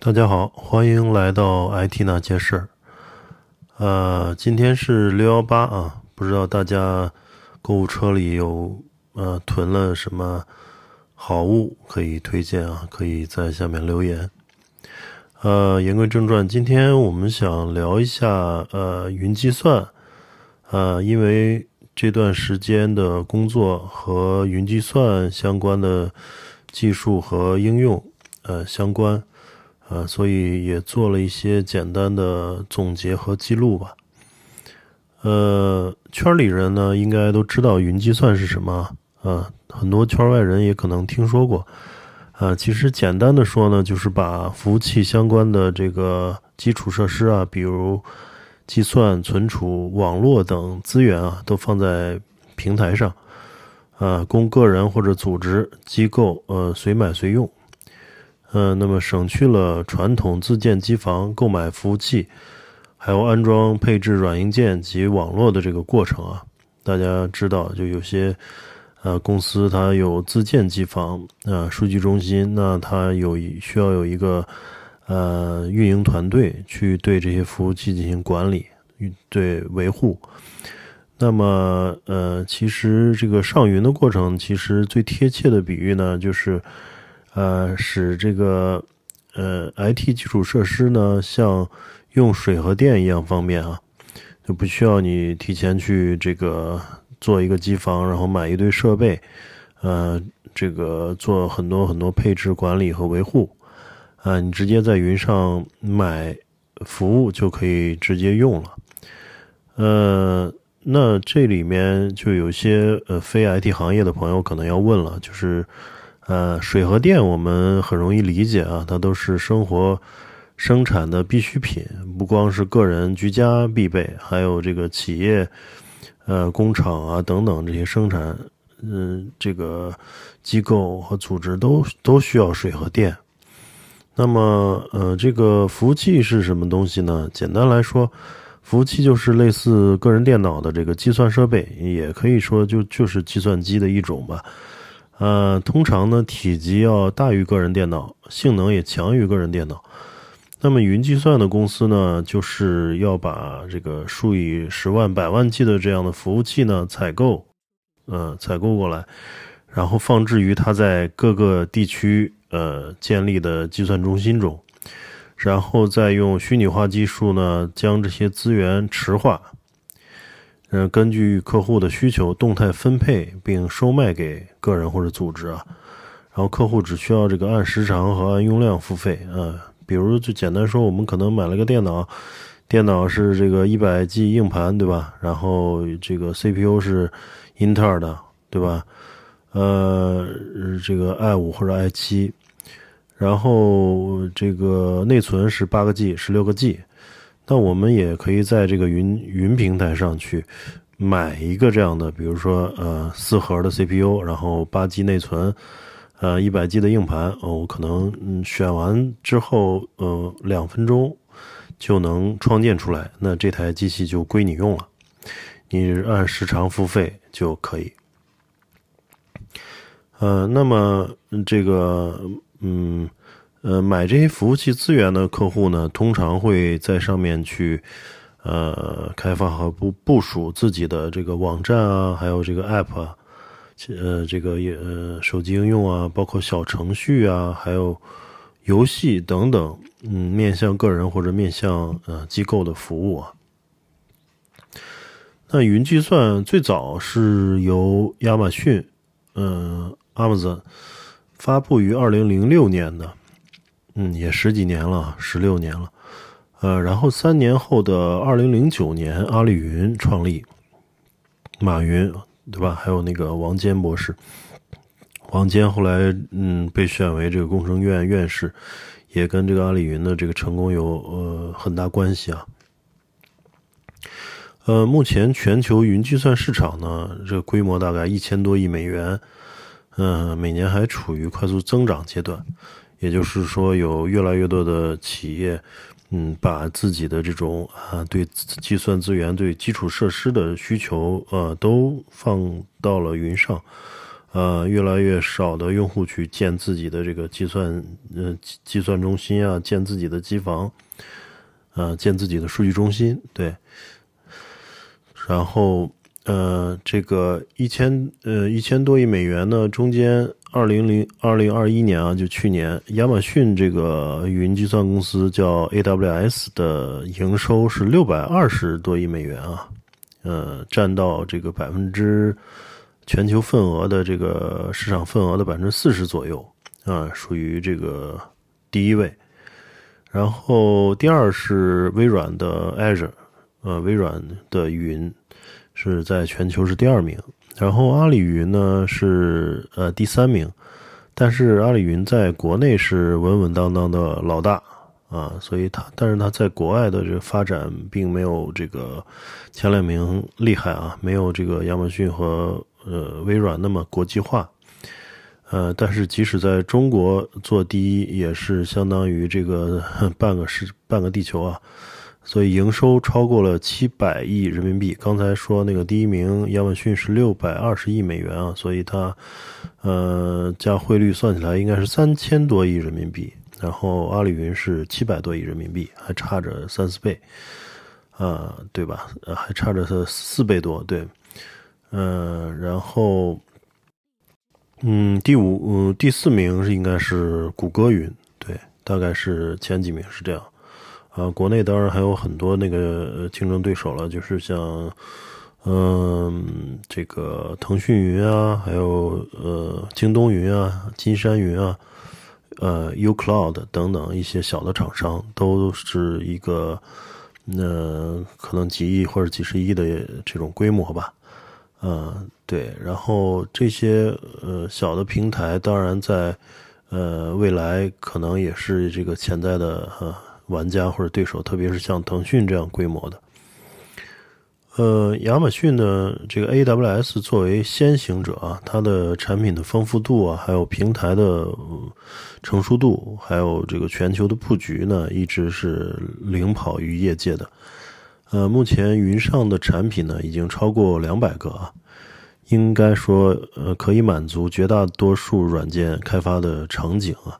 大家好，欢迎来到 IT 那些事儿。呃，今天是六幺八啊，不知道大家购物车里有呃囤了什么好物可以推荐啊？可以在下面留言。呃，言归正传，今天我们想聊一下呃云计算。呃，因为这段时间的工作和云计算相关的技术和应用呃相关。呃，所以也做了一些简单的总结和记录吧。呃，圈里人呢应该都知道云计算是什么啊，很多圈外人也可能听说过。啊，其实简单的说呢，就是把服务器相关的这个基础设施啊，比如计算、存储、网络等资源啊，都放在平台上，啊，供个人或者组织机构呃随买随用。嗯，那么省去了传统自建机房购买服务器，还有安装配置软硬件及网络的这个过程啊。大家知道，就有些呃公司它有自建机房啊，数据中心，那它有需要有一个呃运营团队去对这些服务器进行管理、对维护。那么呃，其实这个上云的过程，其实最贴切的比喻呢，就是。呃，使这个呃 IT 基础设施呢，像用水和电一样方便啊，就不需要你提前去这个做一个机房，然后买一堆设备，呃，这个做很多很多配置管理和维护，啊，你直接在云上买服务就可以直接用了。呃，那这里面就有些呃非 IT 行业的朋友可能要问了，就是。呃，水和电我们很容易理解啊，它都是生活生产的必需品，不光是个人居家必备，还有这个企业、呃工厂啊等等这些生产，嗯，这个机构和组织都都需要水和电。那么，呃，这个服务器是什么东西呢？简单来说，服务器就是类似个人电脑的这个计算设备，也可以说就就是计算机的一种吧。呃，通常呢，体积要大于个人电脑，性能也强于个人电脑。那么，云计算的公司呢，就是要把这个数以十万、百万计的这样的服务器呢采购，呃，采购过来，然后放置于它在各个地区呃建立的计算中心中，然后再用虚拟化技术呢将这些资源池化。嗯，根据客户的需求动态分配并收卖给个人或者组织啊，然后客户只需要这个按时长和按用量付费啊。比如就简单说，我们可能买了个电脑，电脑是这个一百 G 硬盘，对吧？然后这个 CPU 是英特尔的，对吧？呃，这个 i 五或者 i 七，然后这个内存是八个 G、十六个 G。那我们也可以在这个云云平台上去买一个这样的，比如说呃四核的 CPU，然后八 G 内存，呃一百 G 的硬盘，哦，我可能嗯选完之后，呃两分钟就能创建出来，那这台机器就归你用了，你按时长付费就可以。呃，那么这个嗯。呃，买这些服务器资源的客户呢，通常会在上面去，呃，开发和部部署自己的这个网站啊，还有这个 App 啊，呃，这个也呃手机应用啊，包括小程序啊，还有游戏等等，嗯，面向个人或者面向呃机构的服务啊。那云计算最早是由亚马逊，嗯，Amazon 发布于二零零六年的。嗯，也十几年了，十六年了，呃，然后三年后的二零零九年，阿里云创立，马云对吧？还有那个王坚博士，王坚后来嗯被选为这个工程院院士，也跟这个阿里云的这个成功有呃很大关系啊。呃，目前全球云计算市场呢，这个规模大概一千多亿美元，嗯，每年还处于快速增长阶段。也就是说，有越来越多的企业，嗯，把自己的这种啊，对计算资源、对基础设施的需求，呃，都放到了云上，呃，越来越少的用户去建自己的这个计算，呃，计算中心啊，建自己的机房，呃，建自己的数据中心，对。然后，呃，这个一千，呃，一千多亿美元呢，中间二零零二零二一年啊，就去年，亚马逊这个云计算公司叫 AWS 的营收是六百二十多亿美元啊。呃，占到这个百分之全球份额的这个市场份额的百分之四十左右啊，属于这个第一位。然后第二是微软的 Azure，呃，微软的云是在全球是第二名。然后阿里云呢是呃第三名，但是阿里云在国内是稳稳当当的老大。啊，所以它，但是它在国外的这个发展并没有这个前两名厉害啊，没有这个亚马逊和呃微软那么国际化。呃，但是即使在中国做第一，也是相当于这个 半个世半个地球啊。所以营收超过了七百亿人民币。刚才说那个第一名亚马逊是六百二十亿美元啊，所以它呃加汇率算起来应该是三千多亿人民币。然后阿里云是七百多亿人民币，还差着三四倍，啊，对吧？还差着它四倍多，对，嗯，然后，嗯，第五，嗯，第四名是应该是谷歌云，对，大概是前几名是这样，啊，国内当然还有很多那个竞争对手了，就是像，嗯，这个腾讯云啊，还有呃，京东云啊，金山云啊。呃，uCloud 等等一些小的厂商都是一个，那可能几亿或者几十亿的这种规模吧，呃，对，然后这些呃小的平台，当然在呃未来可能也是这个潜在的呃玩家或者对手，特别是像腾讯这样规模的。呃，亚马逊呢，这个 AWS 作为先行者啊，它的产品的丰富度啊，还有平台的成熟度，还有这个全球的布局呢，一直是领跑于业界的。呃，目前云上的产品呢，已经超过两百个啊，应该说呃，可以满足绝大多数软件开发的场景啊。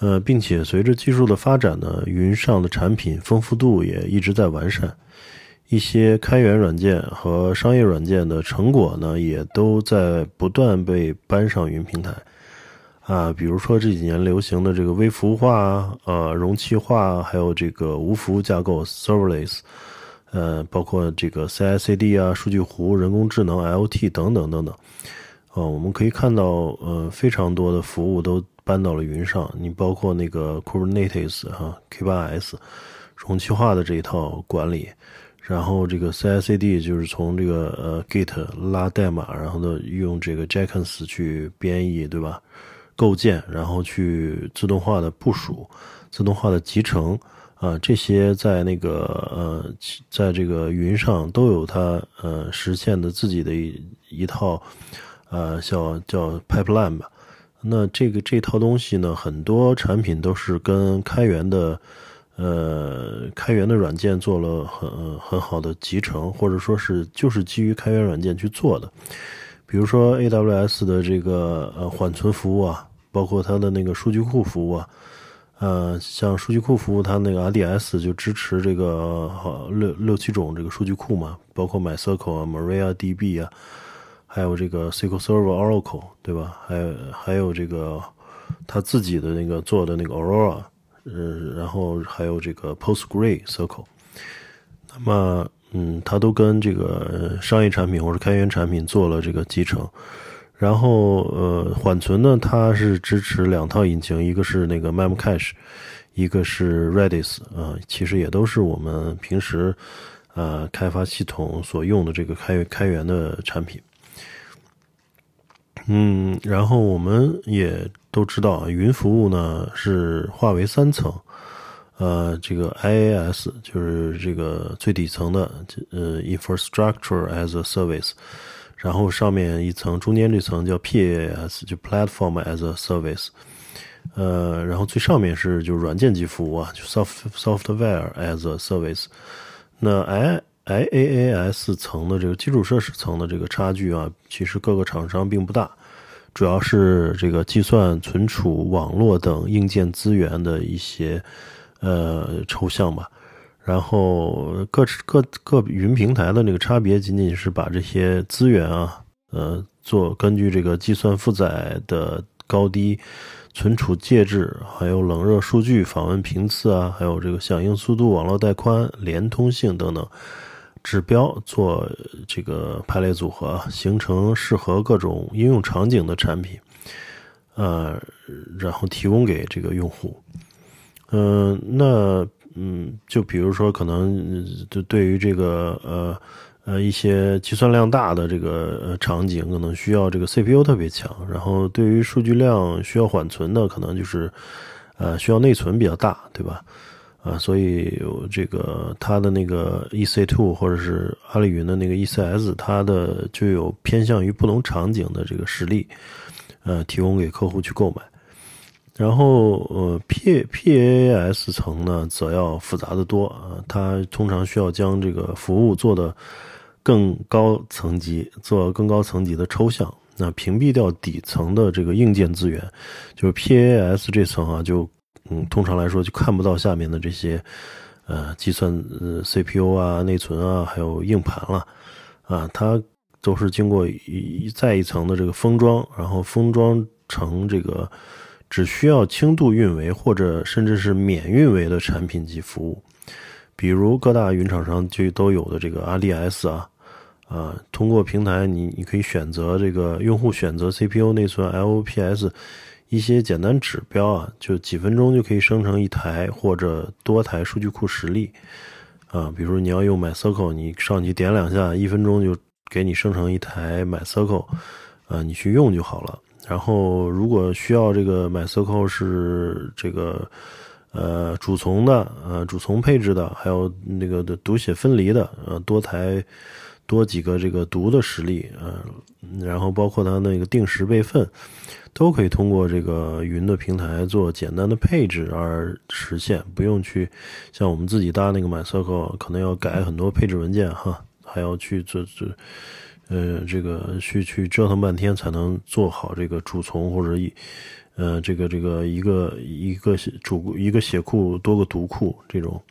呃，并且随着技术的发展呢，云上的产品丰富度也一直在完善。一些开源软件和商业软件的成果呢，也都在不断被搬上云平台，啊，比如说这几年流行的这个微服务化、呃，容器化，还有这个无服务架构 （serverless），呃，包括这个 CI/CD 啊、数据湖、人工智能、IoT 等等等等，呃，我们可以看到，呃，非常多的服务都搬到了云上。你包括那个 Kubernetes 哈，K8s，容器化的这一套管理。然后这个 CI/CD 就是从这个呃 Git 拉代码，然后呢用这个 Jenkins 去编译，对吧？构建，然后去自动化的部署、自动化的集成啊，这些在那个呃，在这个云上都有它呃实现的自己的一一套呃叫叫 pipeline 吧。那这个这套东西呢，很多产品都是跟开源的。呃，开源的软件做了很很好的集成，或者说是就是基于开源软件去做的。比如说 AWS 的这个呃缓存服务啊，包括它的那个数据库服务啊，呃，像数据库服务，它那个 RDS 就支持这个六六七种这个数据库嘛，包括 MySQL 啊、MariaDB 啊，还有这个 SQL Server、Oracle，对吧？还有还有这个他自己的那个做的那个 Aurora。嗯，然后还有这个 PostgreSQL，那么嗯，它都跟这个商业产品或者开源产品做了这个集成。然后呃，缓存呢，它是支持两套引擎，一个是那个 Memcache，一个是 Redis 啊，其实也都是我们平时呃开发系统所用的这个开开源的产品。嗯，然后我们也都知道，云服务呢是划为三层，呃，这个 IaaS 就是这个最底层的，呃，Infrastructure as a Service，然后上面一层，中间这层叫 PaaS，就 Platform as a Service，呃，然后最上面是就软件级服务啊，就 Soft Software as a Service，那 I IaaS 层的这个基础设施层的这个差距啊，其实各个厂商并不大。主要是这个计算、存储、网络等硬件资源的一些呃抽象吧。然后各各各云平台的那个差别，仅仅是把这些资源啊，呃，做根据这个计算负载的高低、存储介质，还有冷热数据、访问频次啊，还有这个响应速度、网络带宽、连通性等等指标做这个排列组合，形成适合各种应用场景的产品，呃，然后提供给这个用户。嗯，那。嗯，就比如说，可能就对于这个呃呃一些计算量大的这个场景，可能需要这个 CPU 特别强。然后对于数据量需要缓存的，可能就是呃需要内存比较大，对吧？啊，所以有这个它的那个 E C Two 或者是阿里云的那个 ECS，它的就有偏向于不同场景的这个实例，呃，提供给客户去购买。然后，呃，P P A S 层呢，则要复杂的多啊。它通常需要将这个服务做的更高层级，做更高层级的抽象，那屏蔽掉底层的这个硬件资源，就是 P A S 这层啊，就嗯，通常来说就看不到下面的这些呃计算呃 C P U 啊、内存啊，还有硬盘了啊，它都是经过一再一层的这个封装，然后封装成这个。只需要轻度运维或者甚至是免运维的产品及服务，比如各大云厂商就都有的这个 RDS 啊，啊，通过平台你你可以选择这个用户选择 CPU 内存 LPS，一些简单指标啊，就几分钟就可以生成一台或者多台数据库实例啊，比如你要用 MySQL，你上去点两下，一分钟就给你生成一台 MySQL，啊，你去用就好了。然后，如果需要这个 MySQL 是这个呃主从的呃主从配置的，还有那个的读写分离的呃多台多几个这个读的实例呃，然后包括它那个定时备份，都可以通过这个云的平台做简单的配置而实现，不用去像我们自己搭那个 MySQL，可能要改很多配置文件哈，还要去做做。呃，这个去去折腾半天才能做好这个主从或者一，呃，这个这个一个一个主一个写库多个读库这种，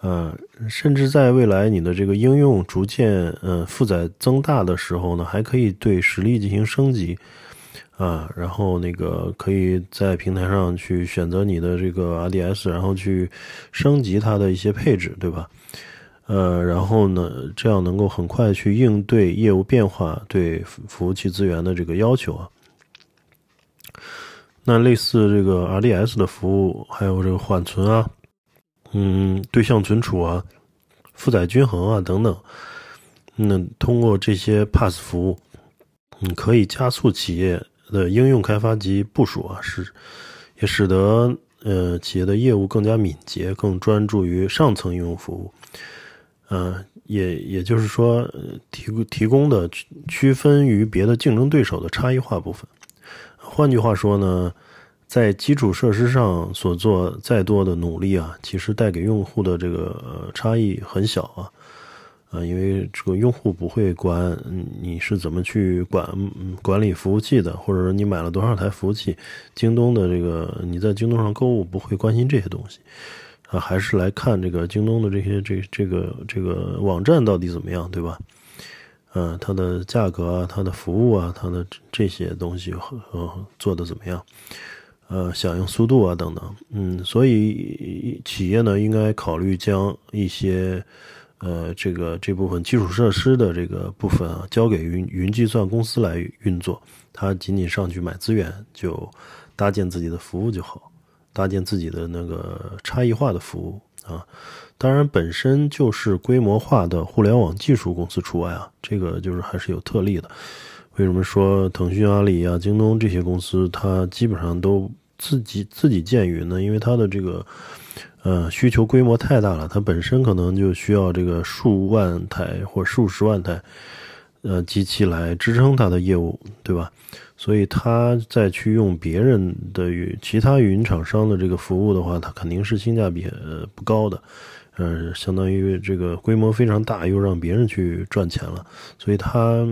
呃，甚至在未来你的这个应用逐渐呃负载增大的时候呢，还可以对实例进行升级，啊，然后那个可以在平台上去选择你的这个 RDS，然后去升级它的一些配置，对吧？呃，然后呢，这样能够很快去应对业务变化对服务器资源的这个要求啊。那类似这个 RDS 的服务，还有这个缓存啊，嗯，对象存储啊，负载均衡啊等等，那通过这些 PaaS 服务，嗯，可以加速企业的应用开发及部署啊，使也使得呃企业的业务更加敏捷，更专注于上层应用服务。呃，也也就是说，提供提供的区分于别的竞争对手的差异化部分。换句话说呢，在基础设施上所做再多的努力啊，其实带给用户的这个差异很小啊。啊，因为这个用户不会管你是怎么去管管理服务器的，或者说你买了多少台服务器，京东的这个你在京东上购物不会关心这些东西。啊，还是来看这个京东的这些这这个这个网站到底怎么样，对吧？嗯，它的价格啊，它的服务啊，它的这些东西做的怎么样？呃，响应速度啊等等。嗯，所以企业呢应该考虑将一些呃这个这部分基础设施的这个部分啊交给云云计算公司来运作，它仅仅上去买资源就搭建自己的服务就好。搭建自己的那个差异化的服务啊，当然本身就是规模化的互联网技术公司除外啊，这个就是还是有特例的。为什么说腾讯、阿里啊、京东这些公司，它基本上都自己自己建云呢？因为它的这个呃需求规模太大了，它本身可能就需要这个数万台或数十万台呃机器来支撑它的业务，对吧？所以它再去用别人的云、其他云厂商的这个服务的话，它肯定是性价比呃不高的，呃，相当于这个规模非常大，又让别人去赚钱了，所以它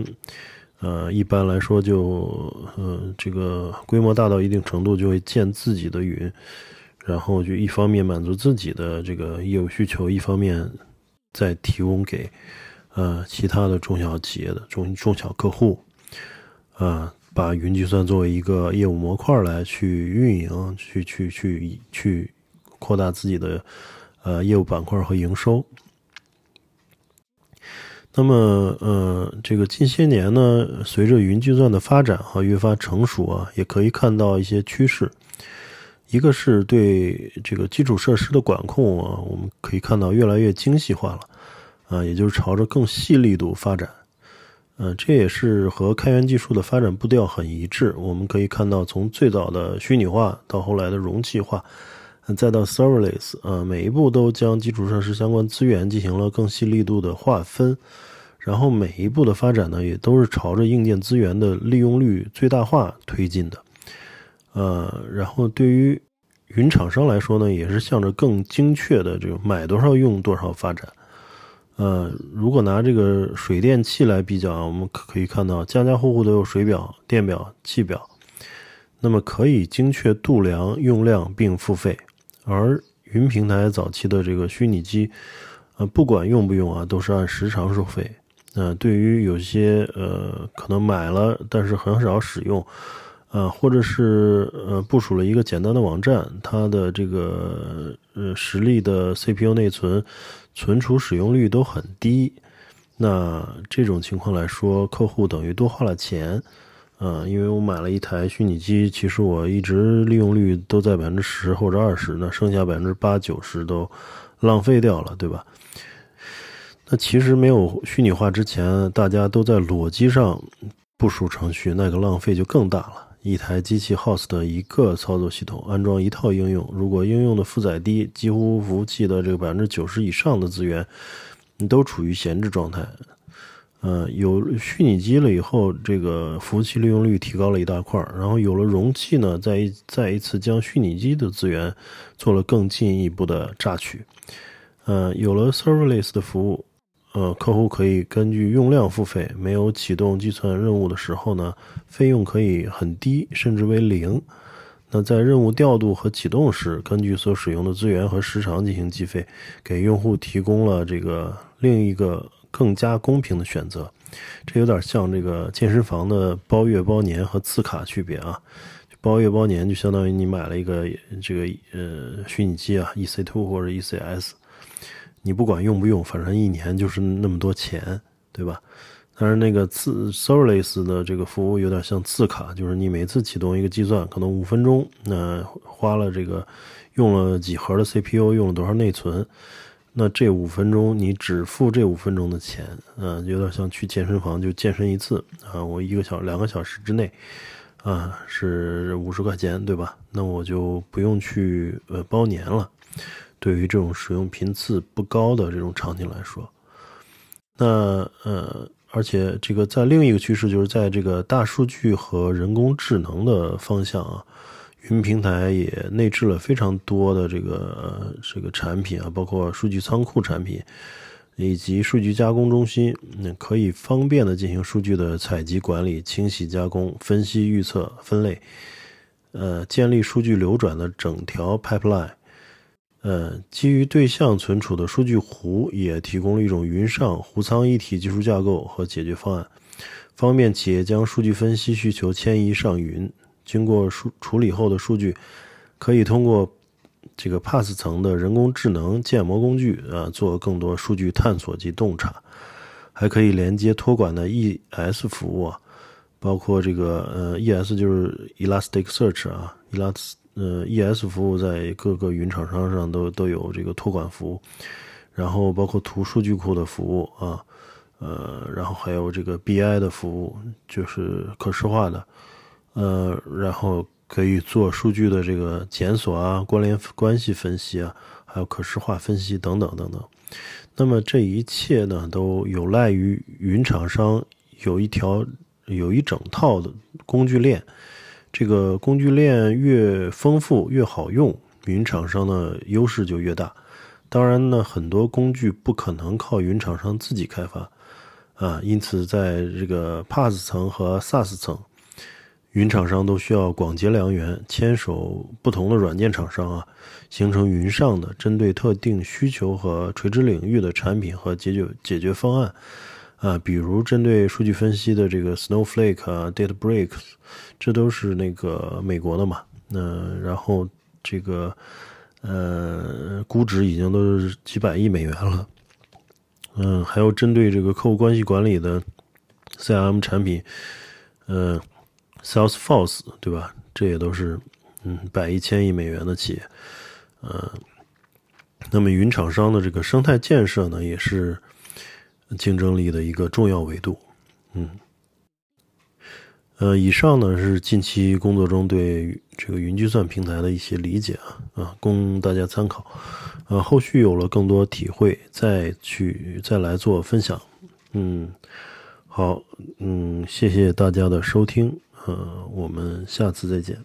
呃，一般来说就呃这个规模大到一定程度，就会建自己的云，然后就一方面满足自己的这个业务需求，一方面再提供给呃其他的中小企业的中中小客户，啊。把云计算作为一个业务模块来去运营，去去去去扩大自己的呃业务板块和营收。那么呃，这个近些年呢，随着云计算的发展和越发成熟啊，也可以看到一些趋势。一个是对这个基础设施的管控啊，我们可以看到越来越精细化了啊，也就是朝着更细力度发展。嗯，这也是和开源技术的发展步调很一致。我们可以看到，从最早的虚拟化到后来的容器化，再到 serverless，呃，每一步都将基础设施相关资源进行了更细力度的划分。然后每一步的发展呢，也都是朝着硬件资源的利用率最大化推进的。呃，然后对于云厂商来说呢，也是向着更精确的这个买多少用多少发展。呃，如果拿这个水电气来比较，我们可可以看到家家户户都有水表、电表、气表，那么可以精确度量用量并付费。而云平台早期的这个虚拟机，呃，不管用不用啊，都是按时长收费。呃，对于有些呃可能买了但是很少使用，呃，或者是呃部署了一个简单的网站，它的这个呃实力的 CPU 内存。存储使用率都很低，那这种情况来说，客户等于多花了钱，呃，因为我买了一台虚拟机，其实我一直利用率都在百分之十或者二十，那剩下百分之八九十都浪费掉了，对吧？那其实没有虚拟化之前，大家都在裸机上部署程序，那个浪费就更大了。一台机器 host 的一个操作系统，安装一套应用。如果应用的负载低，几乎服务器的这个百分之九十以上的资源，你都处于闲置状态。呃，有虚拟机了以后，这个服务器利用率提高了一大块儿。然后有了容器呢，再一再一次将虚拟机的资源做了更进一步的榨取。呃，有了 serverless 的服务。呃，客户可以根据用量付费，没有启动计算任务的时候呢，费用可以很低，甚至为零。那在任务调度和启动时，根据所使用的资源和时长进行计费，给用户提供了这个另一个更加公平的选择。这有点像这个健身房的包月、包年和次卡区别啊。包月、包年就相当于你买了一个这个呃虚拟机啊，EC2 或者 ECS。你不管用不用，反正一年就是那么多钱，对吧？但是那个次 serverless 的这个服务有点像次卡，就是你每次启动一个计算，可能五分钟，那花了这个用了几核的 CPU，用了多少内存，那这五分钟你只付这五分钟的钱，嗯，有点像去健身房就健身一次啊，我一个小两个小时之内啊是五十块钱，对吧？那我就不用去呃包年了。对于这种使用频次不高的这种场景来说，那呃，而且这个在另一个趋势，就是在这个大数据和人工智能的方向啊，云平台也内置了非常多的这个这个产品啊，包括数据仓库产品以及数据加工中心，那可以方便的进行数据的采集、管理、清洗、加工、分析、预测、分类，呃，建立数据流转的整条 pipeline。呃，基于对象存储的数据湖也提供了一种云上湖仓一体技术架构和解决方案，方便企业将数据分析需求迁移上云。经过数处理后的数据，可以通过这个 PaaS 层的人工智能建模工具啊，做更多数据探索及洞察，还可以连接托管的 ES 服务啊，包括这个呃 ES 就是 Elasticsearch 啊，Elastic。呃，ES 服务在各个云厂商上都都有这个托管服务，然后包括图数据库的服务啊，呃，然后还有这个 BI 的服务，就是可视化的，呃，然后可以做数据的这个检索啊、关联关系分析啊，还有可视化分析等等等等。那么这一切呢，都有赖于云厂商有一条有一整套的工具链。这个工具链越丰富越好用，云厂商的优势就越大。当然呢，很多工具不可能靠云厂商自己开发，啊，因此在这个 PaaS 层和 SaaS 层，云厂商都需要广结良缘，牵手不同的软件厂商啊，形成云上的针对特定需求和垂直领域的产品和解决解决方案啊，比如针对数据分析的这个 Snowflake 啊，DataBricks，这都是那个美国的嘛，那然后这个呃估值已经都是几百亿美元了。嗯，还有针对这个客户关系管理的 CRM 产品，呃，Salesforce 对吧？这也都是嗯百亿、千亿美元的企业。呃，那么云厂商的这个生态建设呢，也是竞争力的一个重要维度。嗯，呃，以上呢是近期工作中对这个云计算平台的一些理解啊啊，供大家参考。呃，后续有了更多体会，再去再来做分享。嗯，好，嗯，谢谢大家的收听，呃，我们下次再见。